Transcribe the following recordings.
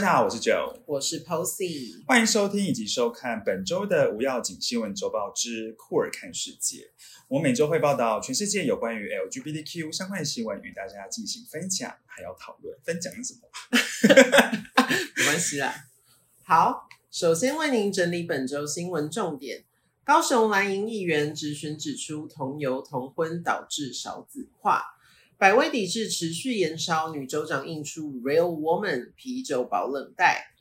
家好，我是 Joe，我是 Posy，欢迎收听以及收看本周的无要紧新闻周报之酷尔看世界。我每周会报道全世界有关于 LGBTQ 相关的新闻，与大家进行分享，还要讨论。分享是什么？没关系啦。好，首先为您整理本周新闻重点。高雄蓝营议员质询指出，同游同婚导致少子化。百威抵制持续延烧，女州长印出 Real Woman 啤酒保冷袋。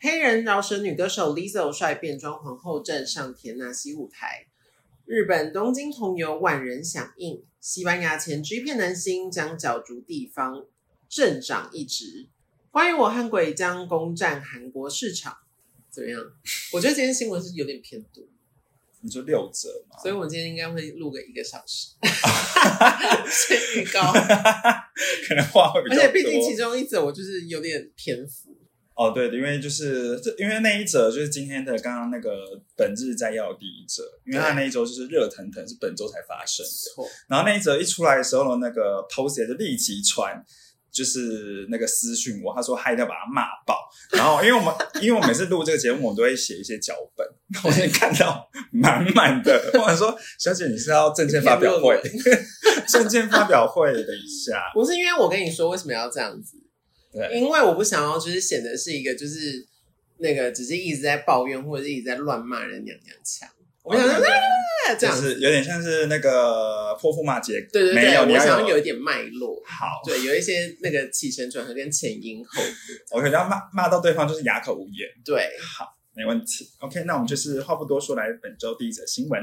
黑人饶舌女歌手 Lizzo 率变装皇后站上田纳西舞台。日本东京同游万人响应。西班牙前 G 片男星将角逐地方镇长一职。关于我和鬼将攻占韩国市场，怎么样？我觉得今天新闻是有点偏多。你说六折嘛？所以我们今天应该会录个一个小时，先预告，可能话会比较多。而且毕竟其中一则我就是有点篇幅。哦，对的，因为就是这，因为那一则就是今天的刚刚那个本日摘要第一则，因为它那一周就是热腾腾，是本周才发生的。错，然后那一则一出来的时候呢，那个 post 就立即传。就是那个私讯我，他说嗨，要把他骂爆。然后因为我们 因为我每次录这个节目，我都会写一些脚本，我先看到满满的。我想说小姐，你是要证件发表会？证件发表会，等一下。不是因为我跟你说为什么要这样子？对，因为我不想要就是显得是一个就是那个只是一直在抱怨或者一直在乱骂人娘娘腔。我想说，就是有点像是那个泼妇骂街，对对对，我想要有一点脉络，好，对，有一些那个起承转合跟前因后果，我可能要骂骂到对方就是哑口无言，对，好，没问题，OK，那我们就是话不多说，来本周第一则新闻。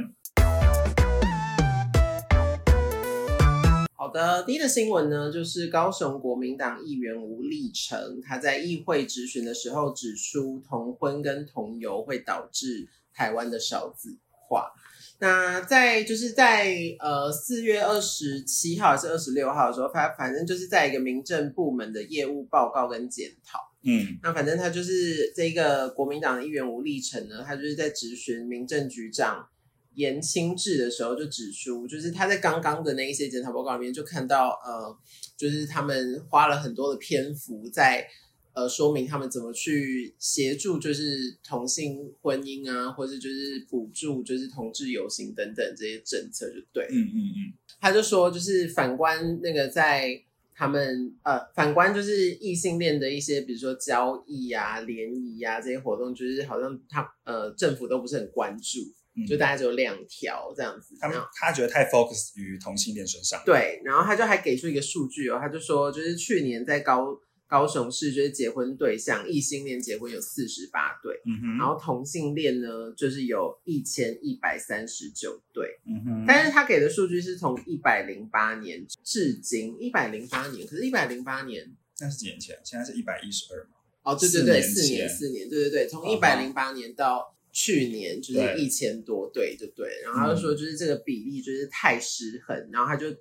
好的，第一个新闻呢，就是高雄国民党议员吴立成，他在议会质询的时候指出，同婚跟同游会导致台湾的少子。话，那在就是在呃四月二十七号还是二十六号的时候，他反正就是在一个民政部门的业务报告跟检讨，嗯，那反正他就是这个国民党的议员吴立成呢，他就是在质询民政局长严清志的时候，就指出，就是他在刚刚的那一些检讨报告里面就看到，呃，就是他们花了很多的篇幅在。呃，说明他们怎么去协助，就是同性婚姻啊，或者就是补助，就是同志游行等等这些政策，就对。嗯嗯嗯。他就说，就是反观那个在他们呃，反观就是异性恋的一些，比如说交易啊、联谊啊这些活动，就是好像他呃政府都不是很关注，就大概只有两条这样子。他们他觉得太 focus 于同性恋身上。对，然后他就还给出一个数据哦，他就说，就是去年在高。高雄市就是结婚对象，异性恋结婚有四十八对，嗯哼，然后同性恋呢，就是有一千一百三十九对，嗯哼，但是他给的数据是从一百零八年至今，一百零八年，可是，一百零八年那是几年前？现在是一百一十二嘛？哦，对对对，四年，四年，对对对，从一百零八年到去年就是一千多对，对对，然后他就说，就是这个比例就是太失衡，然后他就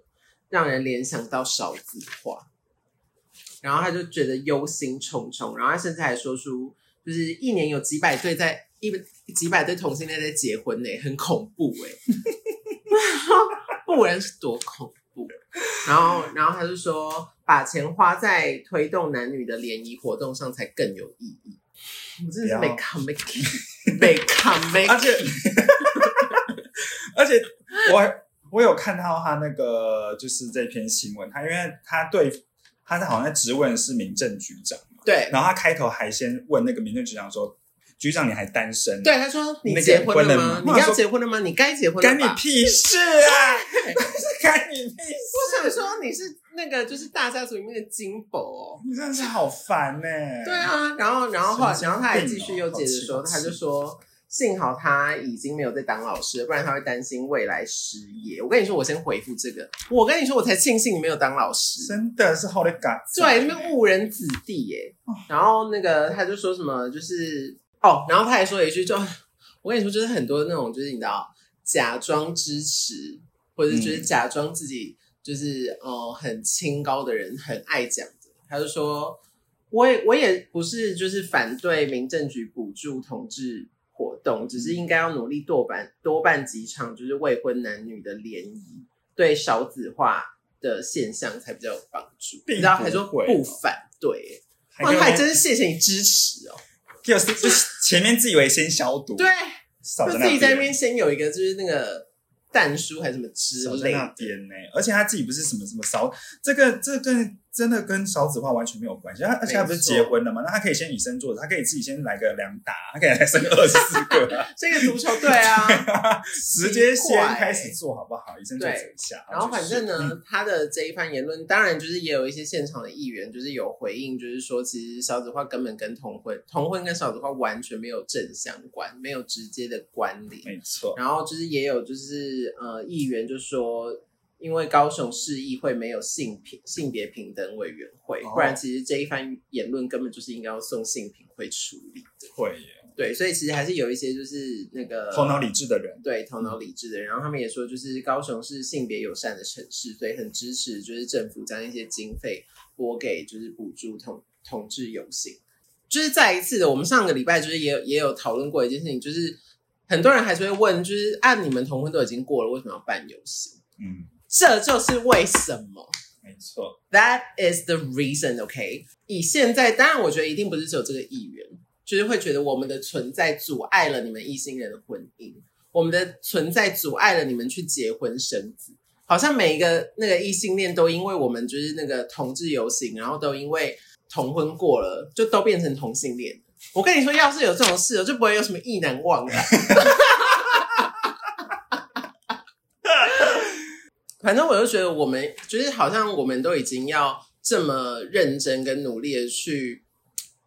让人联想到少子化。然后他就觉得忧心忡忡，然后他甚至还说出，就是一年有几百对在一几百对同性恋在结婚呢，很恐怖哎，不然是多恐怖。然后，然后他就说，把钱花在推动男女的联谊活动上才更有意义。我真的是没看没没看没，而且而且我我有看到他那个就是这篇新闻，他因为他对。他是好像在质问是民政局长嘛？对。然后他开头还先问那个民政局长说：“局长，你还单身？”对，他说：“你结婚了吗？你要结婚了吗？你该结婚了干你屁事啊！干你屁事！我想说你是那个就是大家族里面的金宝哦，你真的是好烦呢。对啊，然后然后后来然后他还继续又接着说，他就说。幸好他已经没有在当老师，不然他会担心未来失业。我跟你说，我先回复这个。我跟你说，我才庆幸你没有当老师，真的是好的感。对，那边误人子弟耶。然后那个他就说什么，就是哦，然后他还说了一句，就 我跟你说，就是很多那种，就是你知道，假装支持或者就是假装自己就是呃很清高的人，很爱讲的。他就说，我也我也不是就是反对民政局补助同志。活动只是应该要努力多办多办几场，就是未婚男女的联谊，对少子化的现象才比较有帮助。你知道还说不反对，哇，还给我还真是谢谢你支持哦。就是就是前面自以为先消毒，对，就自己在那边边先有一个就是那个蛋叔还是什么之类的。边呢，而且他自己不是什么什么少，这个这跟真的跟少子化完全没有关系。他而且他不是结婚了嘛，那他可以先以身作则，他可以自己先来个两打，他可以来生二十四个啊，这个足球队啊，直接先开始做好不好？以身作则一下。然后反正呢，就是嗯他的这一番言论，当然就是也有一些现场的议员，就是有回应，就是说其实少子化根本跟同婚、同婚跟少子化完全没有正相关，没有直接的关联。没错，然后就是也有就是呃，议员就说，因为高雄市议会没有性平性别平等委员会，哦不然其实这一番言论根本就是应该要送性平会处理的。会耶，对，所以其实还是有一些就是那个头脑理智的人，对头脑理智的人，然后他们也说，就是高雄是性别友善的城市，所以很支持，就是政府将一些经费拨给，就是补助同同志游行。就是再一次的，我们上个礼拜就是也有也有讨论过一件事情，就是很多人还是会问，就是按、你们同婚都已经过了，为什么要办游行？嗯，这就是为什么。没错，That is the reason, OK？以现在，当然，我觉得一定不是只有这个议员，就是会觉得我们的存在阻碍了你们异性恋的婚姻，我们的存在阻碍了你们去结婚生子。好像每一个那个异性恋都因为我们就是那个同志游行，然后都因为同婚过了，就都变成同性恋。我跟你说，要是有这种事，就不会有什么意难忘了。反正我就觉得，我们就是好像我们都已经要这么认真跟努力的去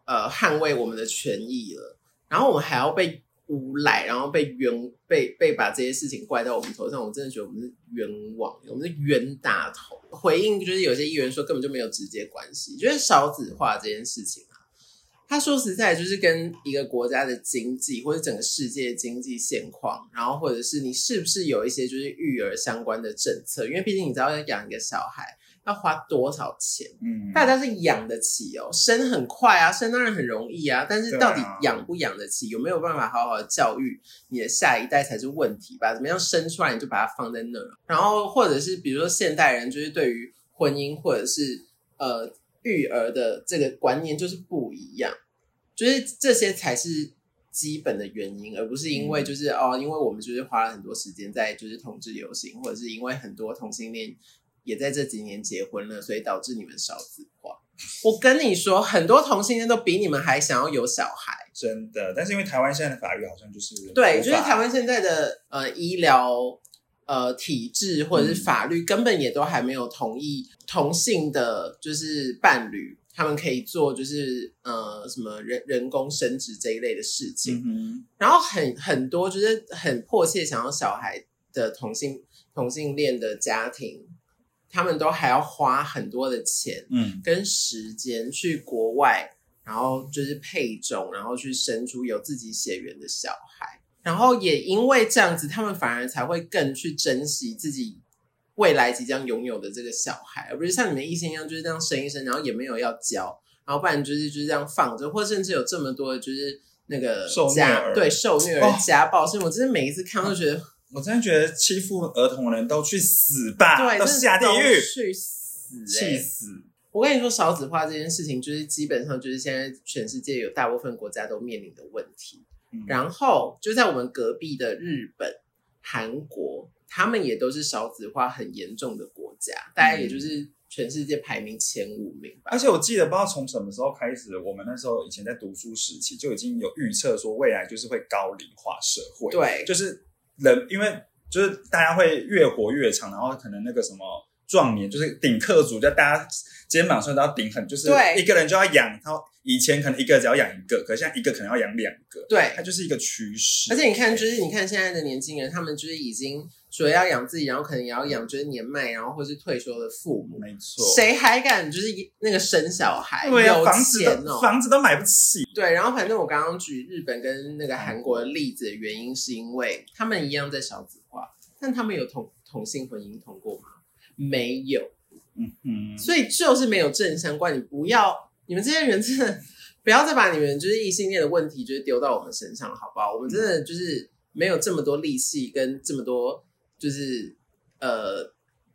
呃捍卫我们的权益了，然后我们还要被诬赖，然后被冤被被把这些事情怪到我们头上，我真的觉得我们是冤枉，我们是冤大头。回应就是有些议员说根本就没有直接关系，就是少子化这件事情，他说实在就是跟一个国家的经济或者整个世界的经济现况，然后或者是你是不是有一些就是育儿相关的政策，因为毕竟你知道要养一个小孩要花多少钱。嗯，大家是养得起哦，生很快啊，生当然很容易啊，但是到底养不养得起，有没有办法好好的教育你的下一代才是问题吧？怎么样生出来你就把它放在那儿，然后或者是比如说现代人就是对于婚姻或者是呃育儿的这个观念就是不一样，就是这些才是基本的原因，而不是因为就是、哦，因为我们就是花了很多时间在就是同志游行，或者是因为很多同性恋也在这几年结婚了，所以导致你们少子化。我跟你说，很多同性恋都比你们还想要有小孩。真的，但是因为台湾现在的法律好像就是对，就是台湾现在的呃医疗呃体制或者是法律根本也都还没有同意同性的，就是伴侣他们可以做就是呃什么人人工生殖这一类的事情。嗯，然后很很多就是很迫切想要小孩的同性同性恋的家庭，他们都还要花很多的钱嗯，跟时间去国外，然后就是配种，然后去生出有自己血缘的小孩。然后也因为这样子，他们反而才会更去珍惜自己未来即将拥有的这个小孩，而不是像你们异性一样就是这样生一生，然后也没有要教，然后不然就是就是这样放着，或甚至有这么多的就是那个受虐对受虐儿哦家暴，所以我真的每一次看都觉得，我真的觉得欺负儿童的人都去死吧，对，都下地狱，去死、欸，气死！我跟你说，少子化这件事情，就是基本上就是现在全世界有大部分国家都面临的问题。嗯然后就在我们隔壁的日本、韩国，他们也都是少子化很严重的国家，大概也就是全世界排名前五名吧。而且我记得不知道从什么时候开始，我们那时候以前在读书时期就已经有预测说未来就是会高龄化社会，，对，就是人因为就是大家会越活越长，然后可能那个什么壮年就是顶客族，就大家肩膀上都要顶很，就是对一个人就要养，然后以前可能一个只要养一个，可是现在一个可能要养两个，对它就是一个趋势。而且你看，就是你看现在的年轻人，他们就是已经除了要养自己，然后可能也要养就是年迈，然后或是退休的父母。没错，谁还敢就是那个生小孩？对啊，有房子钱哦、都房子都买不起，对，然后反正我刚刚举日本跟那个韩国的例子的原因，是因为他们一样在少子化，但他们有同同性婚姻通过吗？没有，嗯嗯，所以就是没有正相关。你不要，你们这些人真的不要再把你们就是异性恋的问题，就是丢到我们身上，好不好？我们真的就是没有这么多力气跟这么多就是呃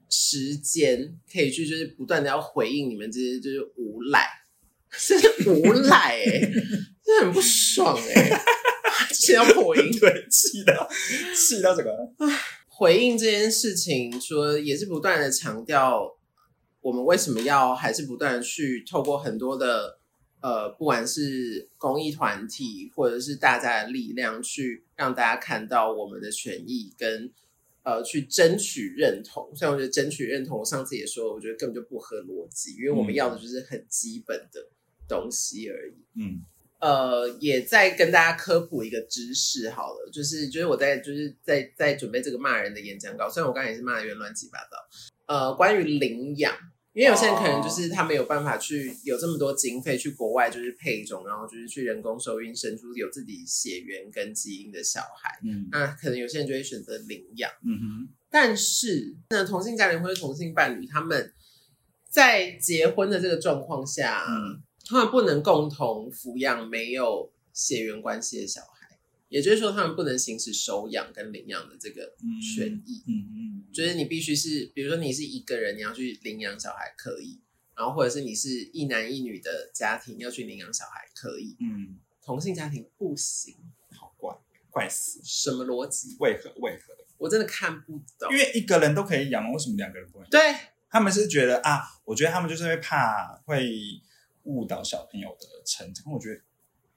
时间可以去就是不断的要回应你们这些就是无赖。真是无赖哎、真的很不爽哎、气到破音。对，气到气到这个，回应这件事情，除了也是不断的强调我们为什么要还是不断的去透过很多的呃，不管是公益团体或者是大家的力量，去让大家看到我们的权益跟呃去争取认同。所以我觉得争取认同，我上次也说，我觉得根本就不合逻辑，因为我们嗯要的就是很基本的东西而已。嗯呃，也再跟大家科普一个知识好了，就是就是我在就是在在准备这个骂人的演讲稿，虽然我刚才也是骂的有点乱七八糟。呃，关于领养，因为有些人可能就是他没有办法去有这么多经费去国外就是配种，然后就是去人工受孕生出有自己血缘跟基因的小孩，嗯那可能有些人就会选择领养。嗯哼，但是，那同性家庭或者同性伴侣，他们在结婚的这个状况下，嗯他们不能共同抚养没有血缘关系的小孩，也就是说，他们不能行使收养跟领养的这个权益。嗯嗯，就是你必须是，比如说你是一个人，你要去领养小孩可以，然后或者是你是一男一女的家庭要去领养小孩可以，嗯，同性家庭不行，好怪，怪死，什么逻辑？为何为何？我真的看不懂因。为一个人都可以养，为什么两个人不能？对，他们是觉得啊，我觉得他们就是会怕会误导小朋友的成长。我觉得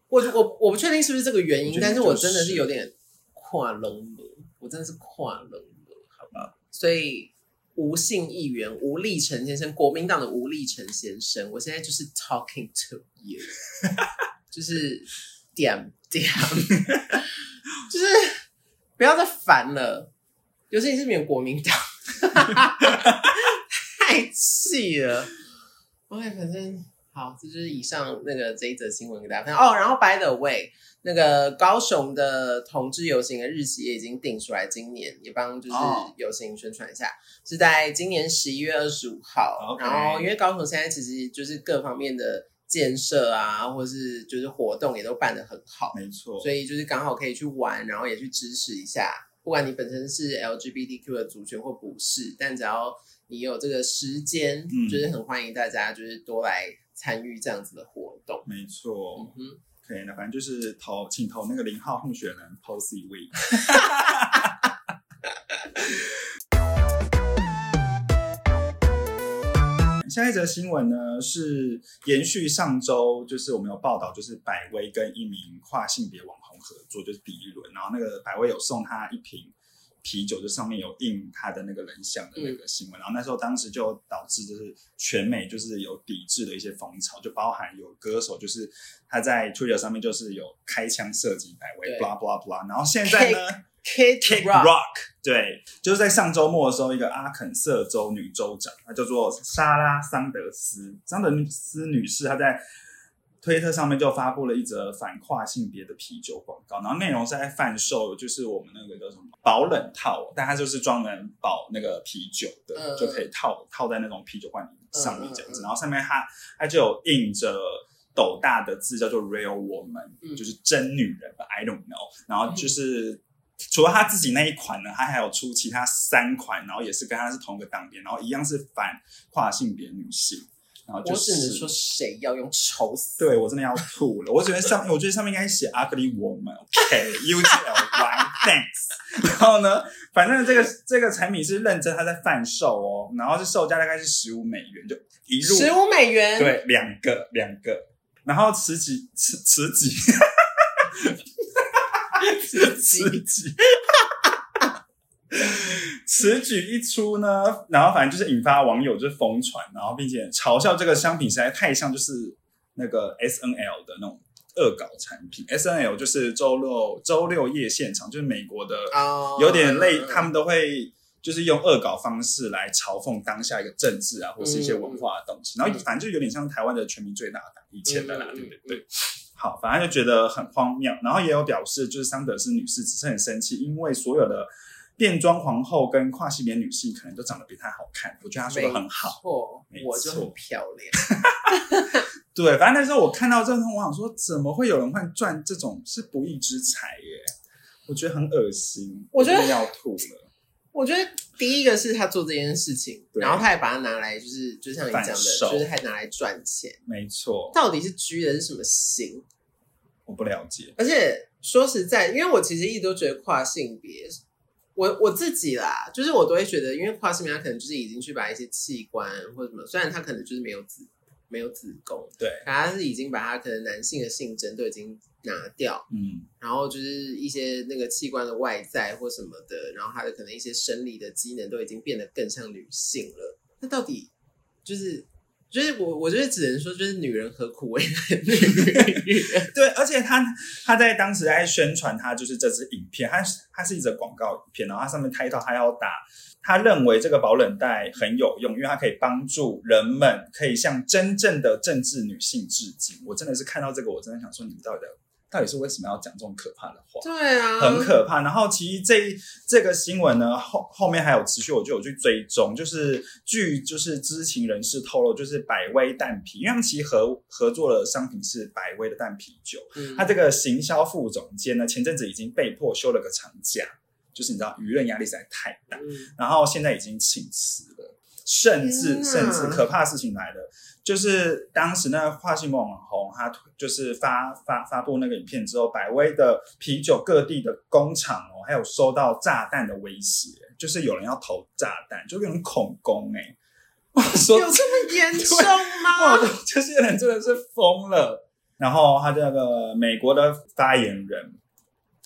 我我我不确定是不是这个原因，但是我真的是是有点跨龙了，我真的是跨龙了，好吧？所以吴姓议员吴立成先生，国民党的吴立成先生，我现在就是 talking to you，就是点点，就是不要再烦了，尤其是你们国民党，太气了。OK，反正好，这就是以上那个这一则新闻给大家分享哦。然后 by the way，那个高雄的同志游行的日期也已经定出来，今年也帮就是哦游行宣传一下，是在今年十一月二十五号。然后因为高雄现在其实就是各方面的建设啊，或是就是活动也都办得很好，没错，所以就是刚好可以去玩，然后也去支持一下。不管你本身是 LGBTQ 的族群或不是，但只要你有这个时间，嗯就是很欢迎大家就是多来参与这样子的活动。没错嗯。哼，可以，那反正就是投，请投那个零号候选人 Posy Week。下一则新闻呢是延续上周，就是我们有报道，就是百威跟一名跨性别网红合作，就是第一轮，然后那个百威有送他一瓶啤酒，就上面有印他的那个人像的那个新闻，然后那时候当时就导致就是全美就是有抵制的一些风潮，就包含有歌手就是他在 Twitter 上面就是有开枪射击百威对，blah blah blah，然后现在呢 Kid Kick Rock，Rock，对，就是在上周末的时候，一个阿肯色州女州长，她叫做莎拉桑德斯，桑德斯女士，她在推特上面就发布了一则反跨性别的啤酒广告，然后内容是在贩售，就是我们那个叫什么保冷套，但它就是专门保那个啤酒的，嗯就可以套套在那种啤酒罐上面这样子，然后上面它它就有印着。斗大的字叫做 “real woman”，、嗯就是真女人吧，I don't know。然后就是除了他自己那一款呢，他还有出其他三款，然后也是跟他是同一个档点，然后一样是反跨性别女性。然后就我只能是说谁要用丑死。对我真的要吐了。我觉得上，我觉得上面应该写 ugly woman，OK，U G L Y，thanks。然后呢，反正这个这个产品是认真，它在贩售哦，然后是售价大概是十五美元，就一路十五美元，，对两个两个，然后持几持持几自此己举，此举一出呢，然后反正就是引发网友就是疯传，然后并且嘲笑这个商品实在太像就是那个 S N L 的那种恶搞产品。S N L 就是周六周六夜现场，就是美国的，哦有点类，嗯他们都会。就是用恶搞方式来嘲讽当下一个政治啊，或是一些文化的东西，然后反正就有点像台湾的全民最大党以前的啦，嗯对不对？对。好，反正就觉得很荒谬，然后也有表示，就是桑德斯女士只是很生气，因为所有的变装皇后跟跨性别女性可能都长得比她好看，我觉得她说的很好。错，我就很漂亮。对，反正那时候我看到这种，我想说，怎么会有人会赚这种是不义之财耶？我觉得很恶心，我觉得要吐了。我觉得第一个是他做这件事情，然后他也把它拿来，就是就像你讲的，就是还拿来赚钱。没错，到底是居的是什么心？我不了解。而且说实在，因为我其实一直都觉得跨性别，我我自己啦，就是我都会觉得，因为跨性别他可能就是已经去把一些器官或者什么，虽然他可能就是没有子没有子宫，对，可他是已经把他可能男性的性征都已经拿掉，嗯，然后就是一些那个器官的外在或什么的，然后他的可能一些生理的机能都已经变得更像女性了。那到底就是就是我我觉得只能说，就是女人何苦为难女人？对，而且他他在当时在宣传他就是这支影片，他他是一则广告片，然后他上面开到他要打，他认为这个保冷袋很有用，因为它可以帮助人们可以向真正的政治女性致敬。我真的是看到这个，我真的想说，你们到底到底是为什么要讲这种可怕的话？对啊，很可怕。然后其实这这个新闻呢，后后面还有持续，我就有去追踪。就是据就是知情人士透露，就是百威蛋啤，因为他们其实合合作的商品是百威的蛋啤酒。嗯他这个行销副总监呢，前阵子已经被迫休了个长假，就是你知道舆论压力实在太大，嗯然后现在已经请辞了，甚至甚至可怕的事情来了，就是当时那个跨性网红，他就是发发发布那个影片之后，百威的啤酒各地的工厂哦，还有收到炸弹的威胁，就是有人要投炸弹，就有人恐攻哎、我说有这么严重哇吗？，这些人真的是疯了。然后他这个美国的发言人，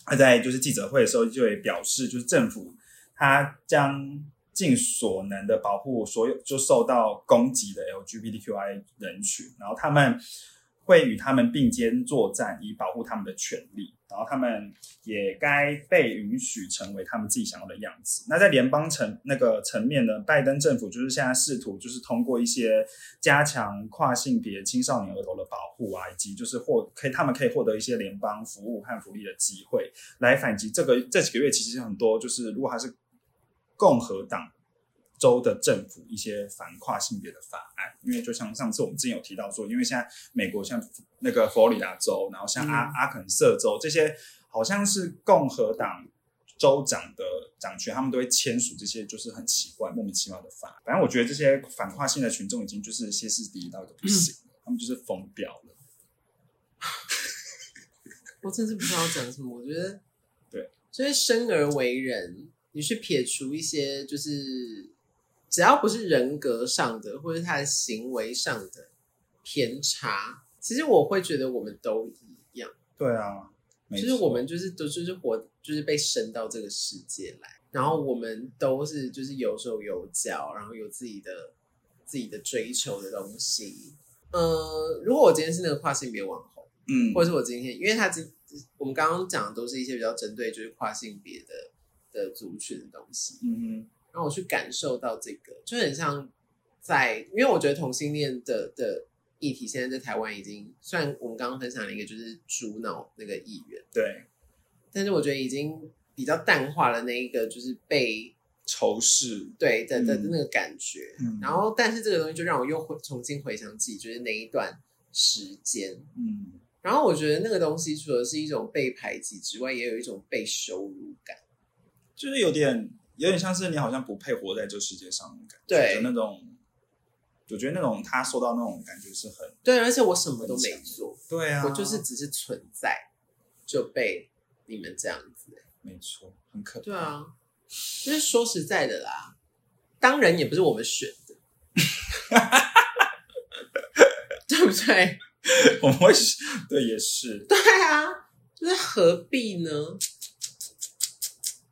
他在就是记者会的时候就也表示，就是政府他将尽所能的保护所有就受到攻击的 LGBTQI 人群，然后他们会与他们并肩作战，以保护他们的权利。然后他们也该被允许成为他们自己想要的样子。那在联邦层那个层面呢，拜登政府就是现在试图就是通过一些加强跨性别青少年儿童的保护啊，以及就是获可以他们可以获得一些联邦服务和福利的机会，来反击这个这几个月其实很多就是如果还是共和党。州的政府一些反跨性别的法案，因为就像上次我们之前有提到说，因为现在美国像那个佛罗里达州，然后像阿、嗯阿肯色州这些，好像是共和党州长的掌权，他们都会签署这些就是很奇怪、莫名其妙的法。反正我觉得这些反跨性的群众已经就是歇斯底里到一个不行了，他们就是疯掉了。我真是不知道讲什么。我觉得，对，所以生而为人，你去撇除一些，就是只要不是人格上的或者他的行为上的偏差，其实我会觉得我们都一样，对啊，没就是我们就是都就是活，就是被生到这个世界来，然后我们都是就是有手有脚，然后有自己的自己的追求的东西。呃，如果我今天是那个跨性别网红。嗯，或者是我今天，因为他今我们刚刚讲的都是一些比较针对就是跨性别的的族群的东西，嗯然后我去感受到这个，就很像在，因为我觉得同性恋的的议题现在在台湾已经，虽然我们刚刚分享了一个就是主脑那个议员，对，但是我觉得已经比较淡化了那一个就是被仇视，对的的那个感觉，嗯然后但是这个东西就让我又回重新回想起就是那一段时间，嗯，然后我觉得那个东西除了是一种被排挤之外，也有一种被羞辱感。就是有点有点像是你好像不配活在这世界上的感觉，对的那种。我觉得那种他受到那种感觉是很对，而且我什么都没做，对啊，我就是只是存在，就被你们这样子。没错，很可怕。对啊，就是说实在的啦，当然也不是我们选的，对不对？我们会对也是，对啊，就是何必呢？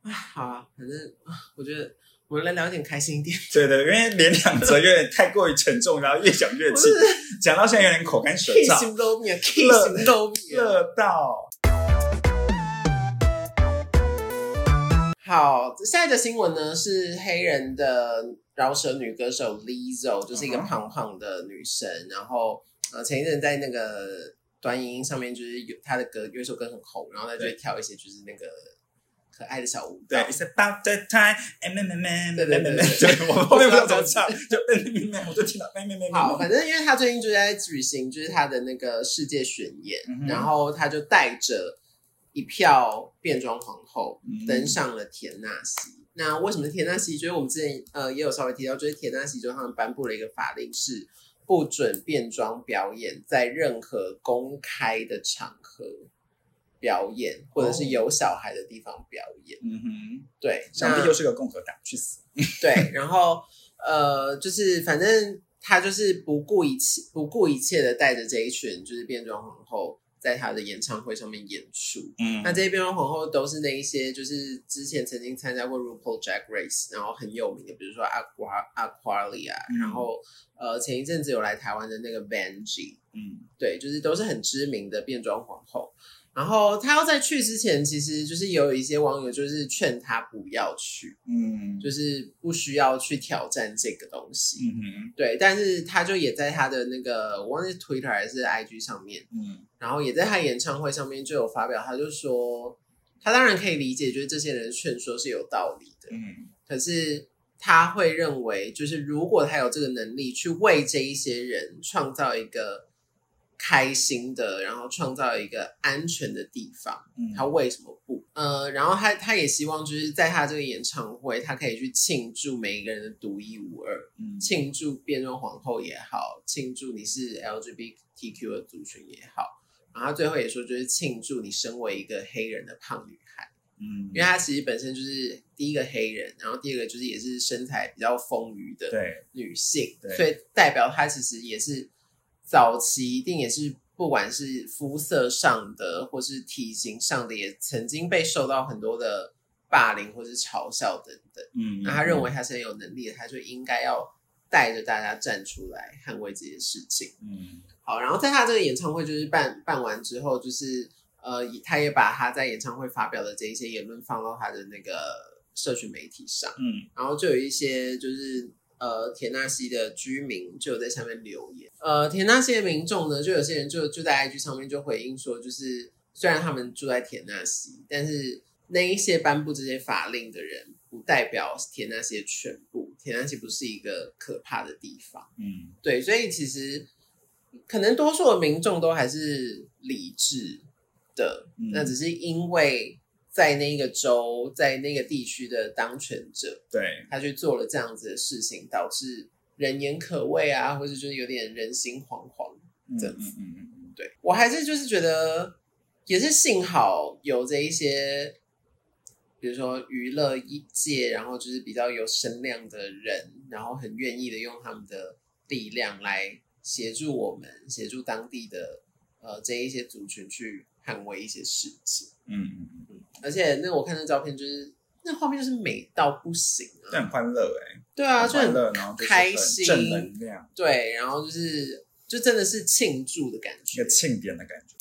啊，好啊，反正啊，我觉得我们来聊一点开心一点。对对，因为连两则有点太过于沉重，然后越讲越气讲到现在有点口干舌燥，心都面，K 型都面。热到好，下一个新闻呢是黑人的饶舌女歌手 Lizzo，就是一个胖胖的女生。然后呃，前一阵在那个短影音上面，就是有她的歌有一首歌很红，然后她就会跳一些就是那个可爱的小舞对蹈。，It's about the time，我们后面不知道怎么唱，就听到。好，反正因为他最近就在举行就是他的那个世界巡演，然后他就带着一票变装皇后嗯登上了田纳西。那为什么田纳西？就是我们之前呃也有稍微提到，就是田纳西就他们颁布了一个法令，是不准变装表演在任何公开的场合表演，或者是有小孩的地方表演。嗯哼，对，想必那又是个共和党，去死！对，然后呃，就是反正他就是不顾一切、不顾一切的带着这一群就是变装皇后，在他的演唱会上面演出。嗯那这些变装皇后都是那一些，就是之前曾经参加过 RuPaul Drag Race，然后很有名的，比如说 Aqua Aqualia，、嗯然后呃前一阵子有来台湾的那个 Vanjie，嗯对，就是都是很知名的变装皇后。然后他要在去之前，其实就是有一些网友就是劝他不要去，嗯，就是不需要去挑战这个东西。嗯哼。对，但是他就也在他的那个我忘记 Twitter 还是 IG 上面，嗯。然后也在他演唱会上面就有发表，他就说他当然可以理解，就是这些人劝说是有道理的，嗯。可是他会认为，就是如果他有这个能力去为这一些人创造一个开心的，然后创造一个安全的地方，嗯，他为什么不？呃，然后他他也希望就是在他这个演唱会，他可以去庆祝每一个人的独一无二，嗯。庆祝变装皇后也好，庆祝你是 LGBTQ 的族群也好，然后他最后也说就是庆祝你身为一个黑人的胖女孩，嗯，因为她其实本身就是第一个黑人，然后第二个就是也是身材比较丰腴的对，女性，对。所以代表她其实也是早期一定也是不管是肤色上的或是体型上的，也曾经被受到很多的霸凌或是嘲笑等等。嗯，那他认为他是很有能力的，他就应该要带着大家站出来捍卫这些事情。嗯好，然后在他这个演唱会就是办办完之后，就是呃，他也把他在演唱会发表的这一些言论放到他的那个社群媒体上，嗯然后就有一些就是呃田纳西的居民就有在下面留言，呃田纳西的民众呢，就有些人就就在 IG 上面就回应说，就是虽然他们住在田纳西，但是那一些颁布这些法令的人，不代表田纳西的全部，田纳西不是一个可怕的地方。嗯对，所以其实可能多数的民众都还是理智的，嗯那只是因为在那个州，在那个地区的当权者，对，他去做了这样子的事情，导致人言可畏啊，或者就是有点人心惶惶。嗯这嗯嗯嗯嗯，对我还是就是觉得，也是幸好有这一些，比如说娱乐界，然后就是比较有声量的人，然后很愿意的用他们的力量来协助我们，协助当地的呃这一些族群去捍卫一些事情。嗯嗯嗯，而且那我看那照片，就是那画面就是美到不行啊！这很欢乐哎，对啊，就很开心正能量，对，然后就是就真的是庆祝的感觉一个。庆典的感觉。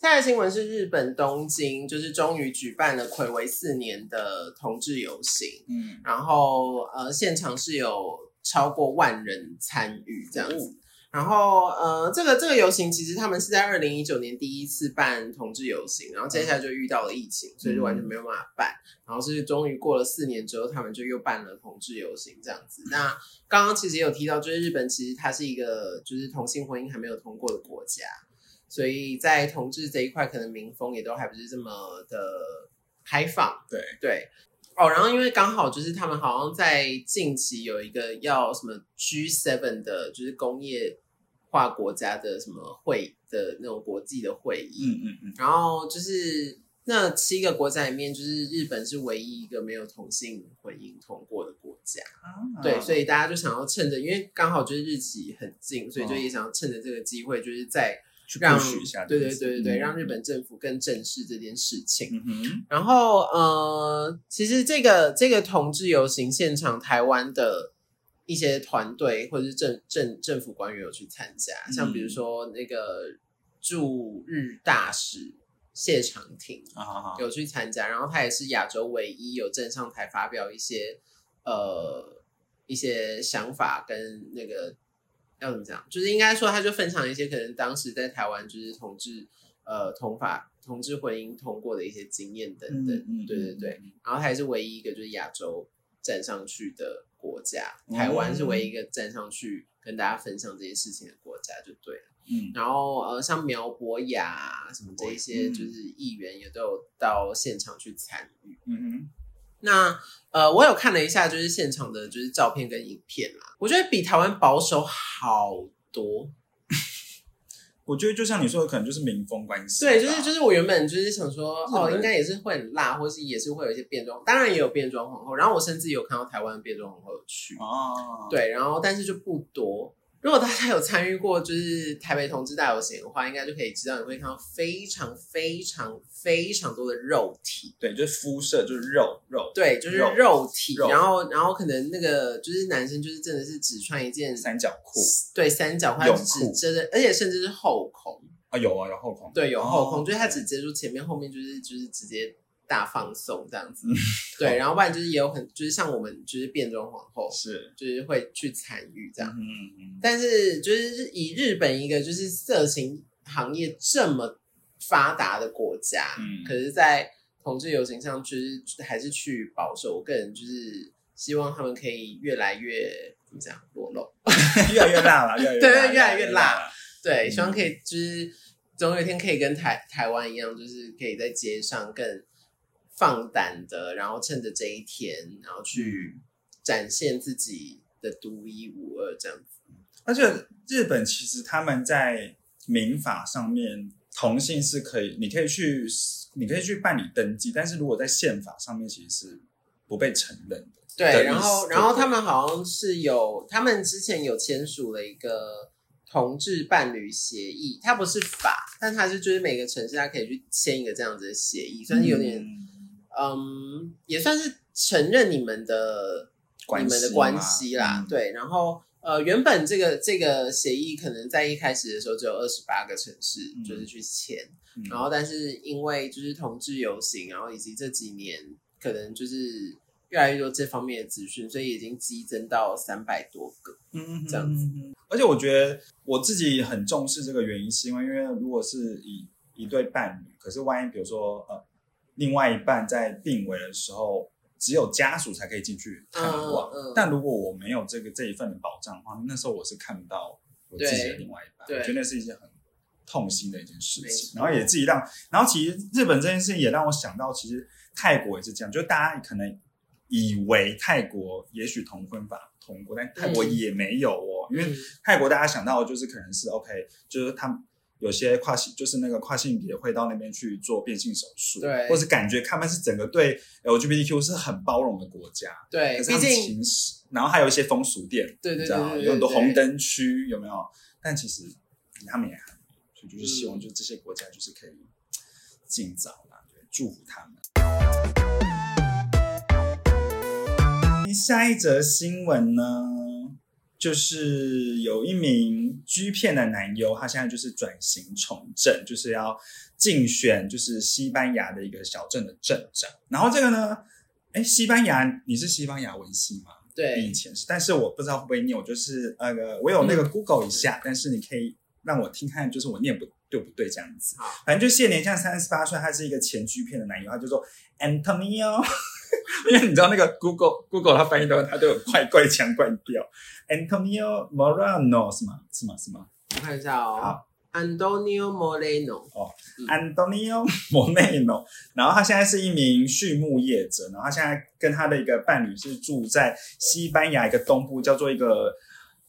下一个新闻是日本东京，就是终于举办了暌违四年的同志游行，嗯然后呃，现场是有超过万人参与这样子。然后呃，这个这个游行其实他们是在二零一九年第一次办同志游行，然后接下来就遇到了疫情，所以就完全没有办法办。然后是终于过了四年之后，他们就又办了同志游行这样子。那刚刚其实也有提到，就是日本其实它是一个就是同性婚姻还没有通过的国家，所以在同志这一块，可能民风也都还不是这么的开放。对对，哦，然后因为刚好就是他们好像在近期有一个要什么 G seven 的，就是工业化国家的什么会的那种国际的会议，嗯嗯嗯，然后就是那七个国家里面，就是日本是唯一一个没有同性婚姻通过的国家。对，所以以大家就想要趁着，因为刚好就是日期很近，所以就也想要趁着这个机会，就是在去让对对对对对，嗯让日本政府更正视这件事情。嗯然后呃，其实这个这个同志游行现场，台湾的一些团队或者是政政政府官员有去参加，像比如说那个驻日大使谢长廷有去参加，然后他也是亚洲唯一有站上台发表一些呃一些想法跟那个要怎么讲，就是应该说他就分享一些可能当时在台湾就是同志呃同法同志婚姻通过的一些经验等等，嗯嗯对对对，嗯。然后他也是唯一一个就是亚洲站上去的国家，哦台湾是唯一一个站上去跟大家分享这些事情的国家就对了。嗯，然后呃，像苗博雅啊什么这一些，嗯就是议员也都有到现场去参与。嗯哼，那呃，我有看了一下，就是现场的就是照片跟影片啦，我觉得比台湾保守好多。我觉得就像你说的，可能就是民风关系。对，就是就是我原本就是想说，哦，应该也是会很辣，或是也是会有一些变装，当然也有变装皇后。然后我甚至有看到台湾的变装皇后有去，哦，对，然后但是就不多。如果大家有参与过就是台北同志大游行的话，应该就可以知道，你会看到非常非常非常多的肉体，对，就是肤色就是肉肉，对，就是肉肉体，肉。然后然后可能那个就是男生就是真的是只穿一件三角裤。对三角或泳者只裤遮的，而且甚至是后空，啊，有啊，有后空，对，有后空，哦就是他只遮住前面，后面就是就是直接大放送这样子。嗯 对，然后不然就是也有很就是像我们就是变装皇后，是就是会去参与这样。嗯嗯但是就是以日本一个就是色情行业这么发达的国家，嗯可是，在同志游行上，就是还是去保守。我个人就是希望他们可以越来越怎么讲裸露，嗯，越来越辣了，越来越对越来越辣了。对，嗯希望可以就是总有一天可以跟台台湾一样，就是可以在街上更放胆的，然后趁着这一天，然后去展现自己的独一无二这样子。而且日本其实他们在民法上面，同性是可以，你可以去，你可以去办理登记，但是如果在宪法上面其实是不被承认的。对，然后然后他们好像是有，他们之前有签署了一个同志伴侣协议，它不是法，但它是就是每个城市它可以去签一个这样子的协议，算是有点嗯也算是承认你们的关系你们的关系啦，嗯对，然后。呃，原本这个这个协议可能在一开始的时候只有二十八个城市嗯就是去签，嗯然后但是因为就是同志游行，然后以及这几年可能就是越来越多这方面的资讯，所以已经激增到三百多个。嗯这样子子。而且我觉得我自己很重视这个原因，是因为因为如果是以一对伴侣，可是万一比如说呃，另外一半在病危的时候，只有家属才可以进去看望。嗯嗯但如果我没有这个这一份的保障的话，那时候我是看不到我自己的另外一半。对我觉得那是一件很痛心的一件事情。然后也自己让，然后其实日本这件事情也让我想到，其实泰国也是这样，就大家可能以为泰国也许同婚法通过，但泰国嗯也没有哦，因为嗯泰国大家想到的就是可能是 OK，就是他们有些跨性，就是那个跨性别会到那边去做变性手术，对或是感觉他们是整个对 LGBTQ 是很包容的国家，对，可是他们毕竟其实，然后还有一些风俗店，对对你知道有很多对红灯区，有没有？但其实他们也还没有，所以就是希望嗯就是这些国家就是可以尽早啦，对，祝福他们。下一则新闻呢，就是有一名 G 片的男优，他现在就是转型从政，就是要竞选就是西班牙的一个小镇的镇长。然后这个呢，哎，西班牙你是西班牙文系吗？对以前是，但是我不知道会不会念，我就是那个我有那嗯个 Google 一下，但是你可以让我听看，就是我念不对不对这样子好。反正就现年像三十八岁，他是一个前 G 片的男优，他就说 Antonio，因为你知道那个 Google Google 它翻译的话，它都有怪怪腔怪调，Antonio Morano 是吗？是吗？是吗？我看一下哦。好，Antonio Moreno，嗯。Antonio Moreno，然后他现在是一名畜牧业者，然后他现在跟他的一个伴侣是住在西班牙一个东部叫做一个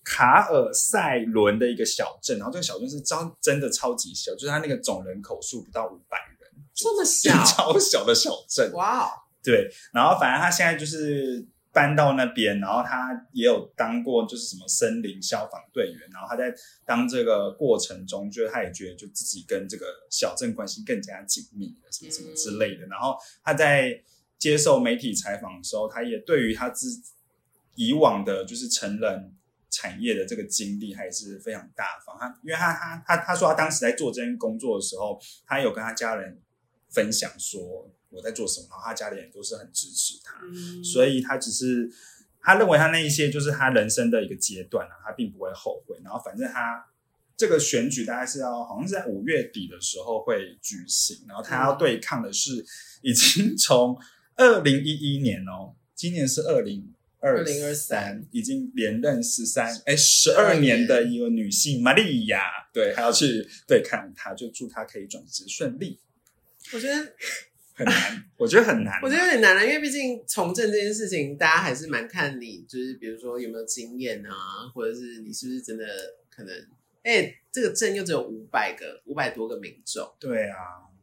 卡尔塞伦的一个小镇，然后这个小镇是超真的超级小，就是它那个总人口数不到五百人，这么小，超小的小镇。哇哦，对，然后反正他现在就是搬到那边，然后他也有当过就是什么森林消防队员，然后他在当这个过程中，就是他也觉得就自己跟这个小镇关系更加紧密了，什么什么之类的。然后他在接受媒体采访的时候，他也对于他自以往的就是成人产业的这个经历还是非常大方。他因为他他他他说他当时在做这件工作的时候，他有跟他家人分享说我在做什么，然后他家里人都是很支持他，嗯所以他只是他认为他那一些就是他人生的一个阶段啊，他并不会后悔。然后反正他这个选举大概是要好像是在五月底的时候会举行，然后他要对抗的是已经从二零一一年哦，今年是二零二2023已经连任十三哎十二年的一个女性玛利亚，对，还要去对抗她，就祝她可以转职顺利。我觉得很难，我觉得很难。我觉得有点难了，因为毕竟从政这件事情，大家还是蛮看你，就是比如说有没有经验啊，或者是你是不是真的可能，哎、这个镇又只有五百个，五百多个民众，对啊，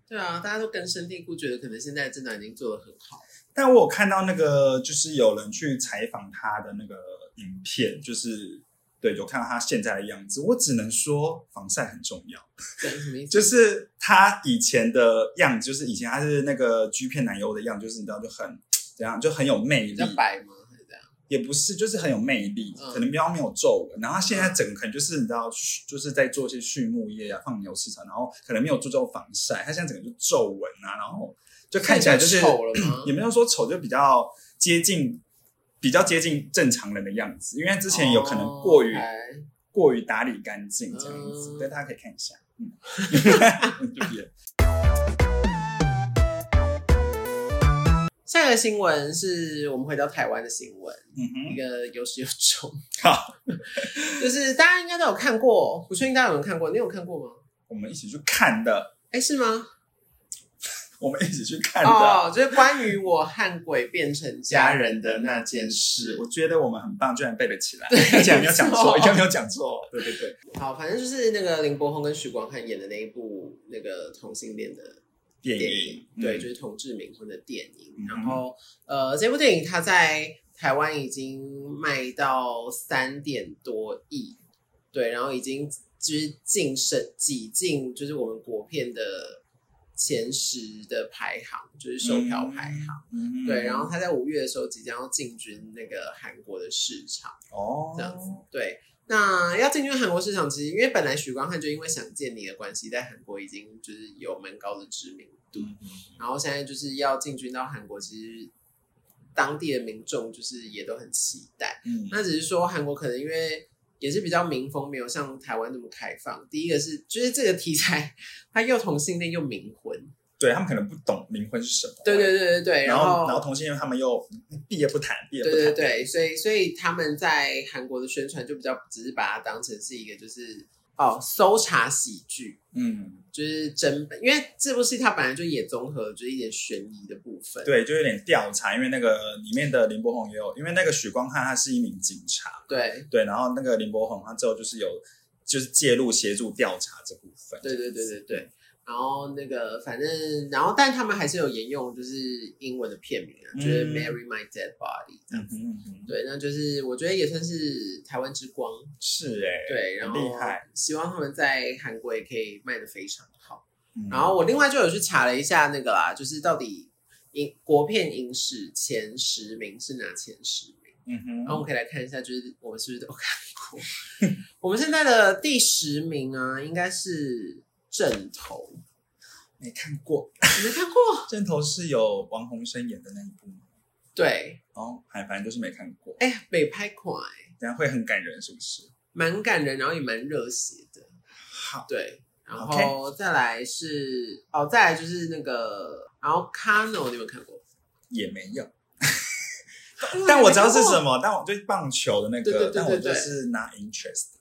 对啊，大家都根深蒂固，觉得可能现在政党已经做得很好。但我有看到那个，就是有人去采访他的那个影片，就是对，有看到他现在的样子。我只能说，防晒很重要。就是他以前的样子，就是以前他是那个 G 片男优的样子，就是你知道就很怎样，就很有魅力白吗？还是这样？也不是，就是很有魅力，嗯可能比较没有皱纹。然后他现在整个可能就是你知道，就是在做一些畜牧业啊、放牛市场，然后可能没有注重防晒，他现在整个就皱纹啊，然后就看起来就是丑了吗 也没有说丑，就比较接近比较接近正常人的样子。因为之前有可能过于、过于打理干净这样子，嗯对大家可以看一下。嗯，下一个新闻是我们回到台湾的新闻，嗯一哼，个有始有终，好，就是大家应该都有看过，不确定大家有没有看过，你有看过吗？我们一起去看的，哎，是吗？我们一起去看的。哦，就是关于我和鬼变成家人的那件事，我觉得我们很棒，居然背得起来，对而且还没有讲没错，错应该没有讲错。对对对，好，反正就是那个林柏宏跟许光汉演的那一部那个同性恋的电电影影，对，嗯就是同志冥婚的电影。嗯。然后呃，这部电影它在台湾已经卖到三点多亿，对，然后已经就是晋升挤进就是我们国片的前十的排行，就是售票排行。嗯对，然后他在五月的时候即将要进军那个韩国的市场。哦，这样子对，那要进军韩国市场，其实因为本来许光汉就因为想见你的关系，在韩国已经就是有蛮高的知名度，嗯然后现在就是要进军到韩国，其实当地的民众就是也都很期待。嗯那只是说韩国可能因为也是比较民风，没有像台湾那么开放。第一个是就是这个题材，它又同性恋又冥婚，对他们可能不懂冥婚是什么，对对对对对，然后然后同性恋他们又避而不谈，避而不对，对对，所以所以他们在韩国的宣传就比较只是把它当成是一个就是哦搜查喜剧，嗯，就是真本，因为这部戏它本来就也综合就是一点悬疑的部分，对，就有点调查，因为那个里面的林柏宏也有，因为那个许光汉他是一名警察，对。对，然后那个林柏宏他之后就是有就是介入协助调查这部分，对对对对对。然后那个反正，然后但他们还是有沿用就是英文的片名啊，就是嗯 Marry My Dead Body 这样子。嗯哼嗯，对，那就是我觉得也算是台湾之光。是哎，对，然很后厉害，希望他们在韩国也可以卖的非常好。嗯然后我另外就有去查了一下那个啦，就是到底影国片影史前十名是哪前十名？嗯哼，然后我们可以来看一下，就是我们是不是都看过？我们现在的第十名啊，应该是正头，没看过，你没看过？正头是有王洪生演的那一部吗？对，哦，哎，反正就是没看过，哎呀，北拍款、欸，等下会很感人，是不是？蛮感人，然后也蛮热血的。好，对，然后再来是哦，再来就是那个，然后 Cano 你有看过？也没有。但我知道是什么，但我对棒球的那个，但我就对是 not interest。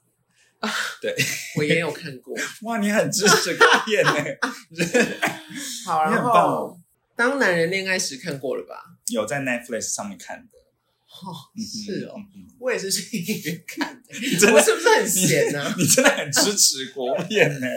我也有看过。哇，你很支持国片呢，好，然后哦当男人恋爱时看过了吧？有在 Netflix 上面看的。哦，是哦，嗯我也是去影院看的。真的我是不是很闲呢、你真的很支持国片呢。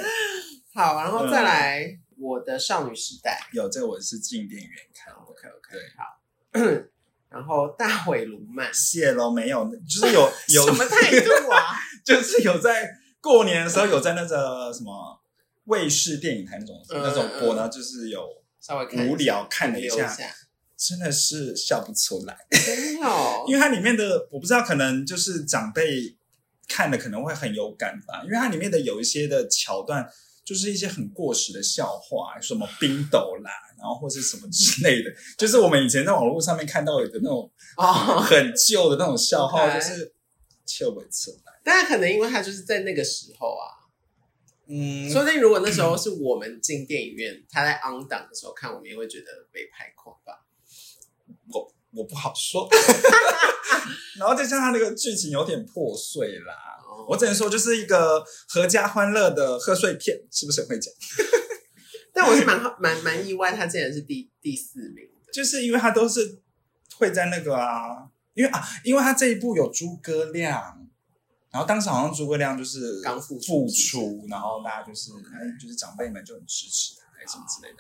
好，然后再来我的少女时代。有这个我是进电影院看的。OK OK，对好。然后大尾卢曼，谢喽，没有，就是有有什么态度啊？就是有在过年的时候有在那个什么卫视电影台那种嗯那种播，嗯然后就是有稍微看无聊看了一留下，真的是笑不出来，真的哦，因为它里面的我不知道，可能就是长辈看了可能会很有感吧，因为它里面的有一些的桥段。就是一些很过时的笑话，什么冰斗啦，然后或是什么之类的，就是我们以前在网络上面看到有的那种哦，很旧的那种笑话就是笑不出来。但可能因为他就是在那个时候啊，嗯，说不定如果那时候是我们进电影院，他在 on 档的时候看，我们也会觉得被拍狂吧。我我不好说。然后再加上他那个剧情有点破碎啦，哦我只能说就是一个合家欢乐的贺岁片，是不是很会讲？但我是蛮好蛮蛮意外，他竟然是第第四名的。就是因为他都是会在那个啊，因为啊，因为他这一部有诸葛亮，然后当时好像诸葛亮就是刚复出复出，然后大家就是哎，就是长辈们就很支持他，还是什么之类的。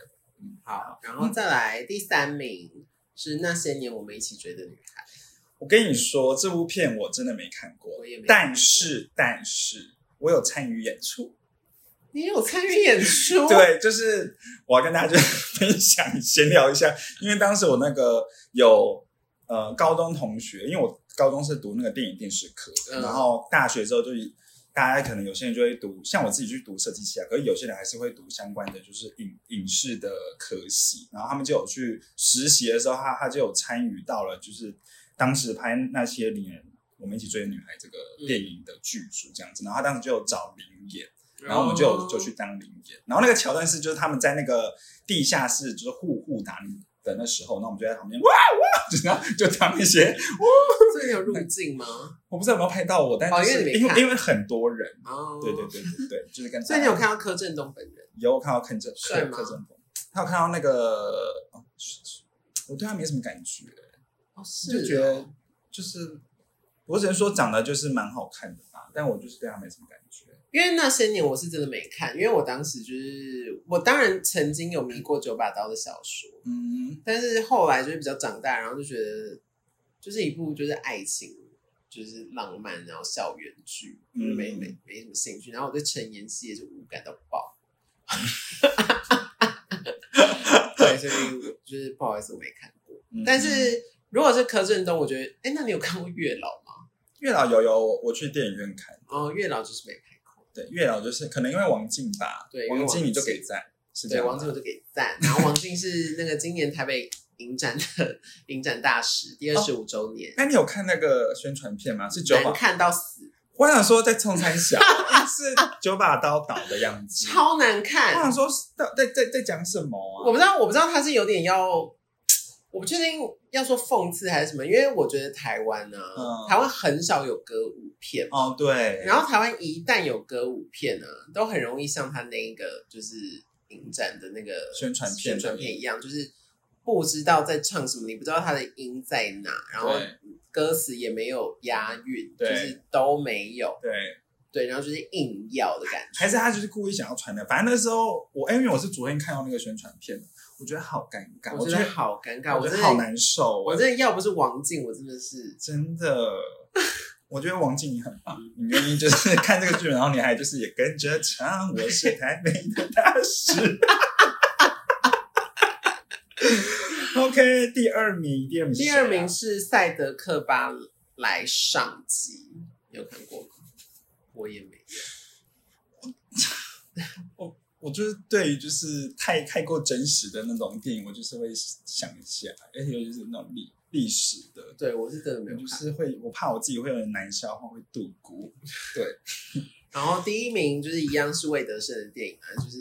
好，然后再来第三名是那些年我们一起追的女孩。我跟你说，这部片我真的没看过，我也没看过但是但是我有参与演出。你有参与演出？，对，就是我要跟大家就 分享闲聊一下，因为当时我那个有呃高中同学，因为我高中是读那个电影电视科的，嗯。然后大学之后就大家可能有些人就会读，像我自己去读设计系啊，可是有些人还是会读相关的就是影影视的科系，然后他们就有去实习的时候，他他就有参与到了，就是当时拍那些人我们一起追的女孩这个电影的剧组这样子，然后他当时就有找林演。然后我们就有就去当零演，然后那个桥段是就是他们在那个地下室就是互互打的那时候，那我们就在旁边哇哇，就然后就当那些所以你有入境吗？我不知道有没有拍到我，但哦就是因因为因为很多人，哦，对对对对对，就是跟 所以你有看到柯震东本人？有看到柯震帅吗柯震东，他有看到那个，哦我对他没什么感觉，哦，是就觉得就是我只能说长得就是蛮好看的吧，但我就是对他没什么感觉。因为那些年我是真的没看，因为我当时就是我当然曾经有迷过九把刀的小说，嗯，但是后来就是比较长大，然后就觉得就是一部就是爱情，就是浪漫，然后校园剧，就是没嗯没没什么兴趣。然后我对陈妍希也是无感到爆，对，所以我就是不好意思我没看过。嗯但是如果是柯震东，我觉得，哎，那你有看过月老吗？月老有有我我去电影院看。哦，月老就是没拍过。对，月老就是可能因为王静吧，对王王静你就静给赞，是这，样吗。王静我就给赞。然后王静是那个今年台北影展的影展大使，第二十五周年，那你有看那个宣传片吗？是九把，难看到死，我想说在冲三小 是九把刀倒的样子。超难看我想。说在在在在讲什么啊？我不知道，我不知道他是有点要，我不确定要说讽刺还是什么，因为我觉得台湾呢、嗯台湾很少有歌舞片。哦对，然后台湾一旦有歌舞片呢，都很容易像他那一个就是影展的那个宣传片宣传片一样，就是不知道在唱什么，你不知道他的音在哪，然后对歌词也没有押韵，就对是都没有，对，对，然后就是硬要的感觉。还是他就是故意想要传的。反正那时候我，哎因为我是昨天看到那个宣传片，我觉得好尴尬，我觉得好尴尬，我觉得好难受，我真的要不是王静，我真的是真的。我觉得王静你很棒，你愿意就是看这个剧，然后你还就是也跟着唱，我是台北的大使。OK，第二名，第二名第二名是赛德克巴莱上集，有看过吗？我也没有。我就是对于就是太太过真实的那种电影，我就是会想一下，而且尤其是那种历历史的，对，我是真的没我就。是会，我怕我自己会有点难消化，会度孤。对，然后第一名就是一样是魏德胜的电影啊，就是《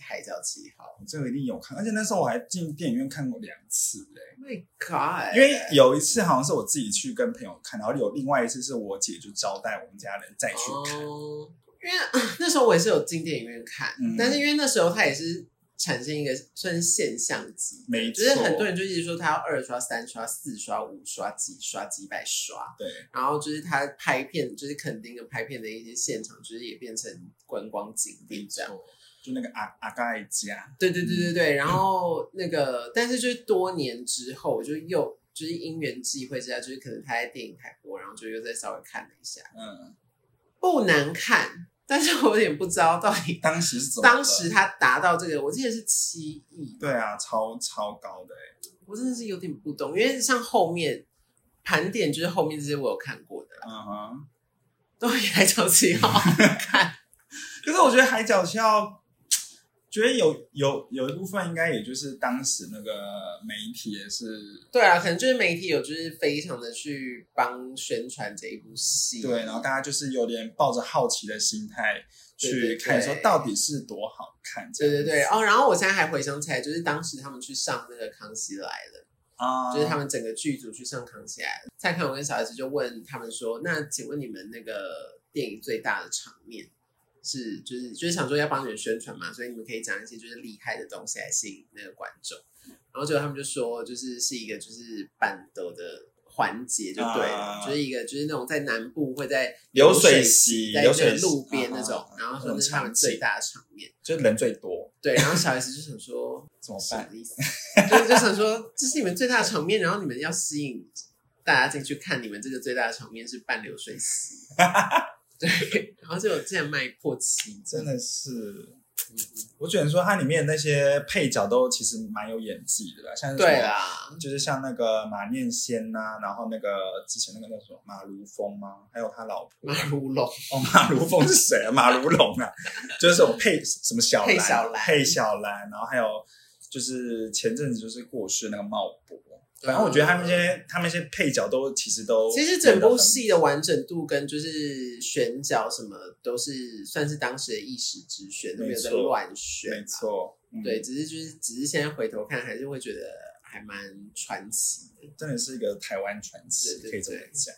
海角七号我这个一定有看，而且那时候我还进电影院看过两次嘞。》。My God！因为有一次好像是我自己去跟朋友看，然后有另外一次是我姐就招待我们家人再去看。哦，因为啊那时候我也是有进电影院看，嗯但是因为那时候它也是产生一个算是现象级，没就是很多人就一直说他要二刷、三刷、四刷、五刷、几刷、几百刷，对，然后就是他拍片，就是肯定的拍片的一些现场，就是也变成观光景点这样。就那个阿阿盖家，对对对对对，然后那个，但是就是多年之后，我就又就是因缘际会之下，就是可能他在电影台播，然后就又再稍微看了一下，嗯，不难看，但是我有点不知道到底 当时是怎么了？当时他达到这个，我记得是七亿，对啊，超超高的哎、我真的是有点不懂，因为像后面盘点，就是后面这些我有看过的啦，嗯哼。都比海角七号好看。可是我觉得海角七号，觉得有有有一部分应该也就是当时那个媒体也是对啊，可能就是媒体有就是非常的去帮宣传这一部戏，对，然后大家就是有点抱着好奇的心态去看，说到底是多好看。对对对，哦，然后我现在还回想起来，就是当时他们去上那个《康熙来了》，啊，就是他们整个剧组去上康熙来了。蔡康永跟小孩子就问他们说：“那请问你们那个电影最大的场面是就是就是想说要帮你们宣传嘛，所以你们可以讲一些就是厉害的东西来吸引那个观众。”然后结果他们就说，就是是一个就是板斗的环节就对了，啊就是一个就是那种在南部会在流水席在流水路边那种，啊然后说那是他们最大的场面。就人最多，对，然后小 S 就想说 怎么办？什么意思？就是就想说这是你们最大的场面，然后你们要吸引大家进去看你们这个最大的场面是半流水席。对，然后就有竟然卖破七，真的是，我只能说它里面那些配角都其实蛮有演技的啦，像对啦，就是像那个马念先呐、然后那个之前那个叫什么马如风吗？还有他老婆马如龙，哦，马如风是谁啊？马如龙啊，就是什么配什么小兰，配小兰配小兰，然后还有就是前阵子就是过世那个茂博。反正我觉得他们这些他们这些配角都其实都其实整部戏的完整度跟就是选角什么都是算是当时的一时之选，都没有在乱选啊。没错，嗯对，，只是就是只是现在回头看，还是会觉得还蛮传奇的。真的是一个台湾传奇，对对可以这么对讲。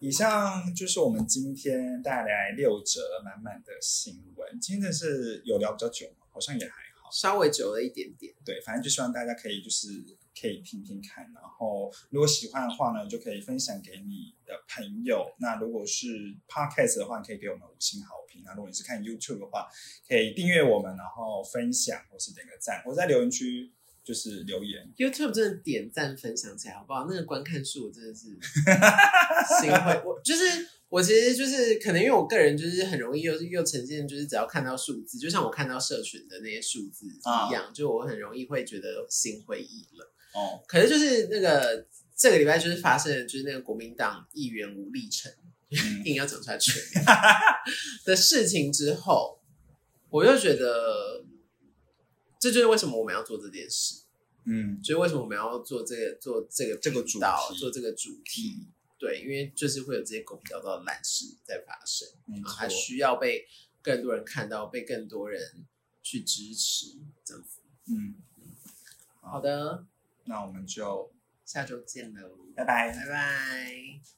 以上就是我们今天带来六折满满的新闻。今天是有聊比较久吗？好像也还好。稍微久了一点点，对，反正就希望大家可以就是可以听听看，然后如果喜欢的话呢，就可以分享给你的朋友。那如果是 podcast 的话，可以给我们五星好评。那如果你是看 YouTube 的话，可以订阅我们，然后分享或是点个赞，或在留言区就是留言。YouTube 真的点赞分享起来好不好？那个观看数真的是 心会，我就是我其实就是可能因为我个人就是很容易又又呈现就是只要看到数字，就像我看到社群的那些数字一样，就我很容易会觉得心灰意冷。哦，可是就是那个这个礼拜就是发生的就是那个国民党议员吴立成嗯 硬要讲出来全名的事情之后，我就觉得这就是为什么我们要做这件事。嗯，就是为什么我们要做这个做这个这个主题做这个主题？对，因为就是会有这些狗屁叨叨的烂事在发生，没错然后它需要被更多人看到，被更多人去支持，这样子。嗯，好的，那我们就下周见喽，拜拜。拜拜。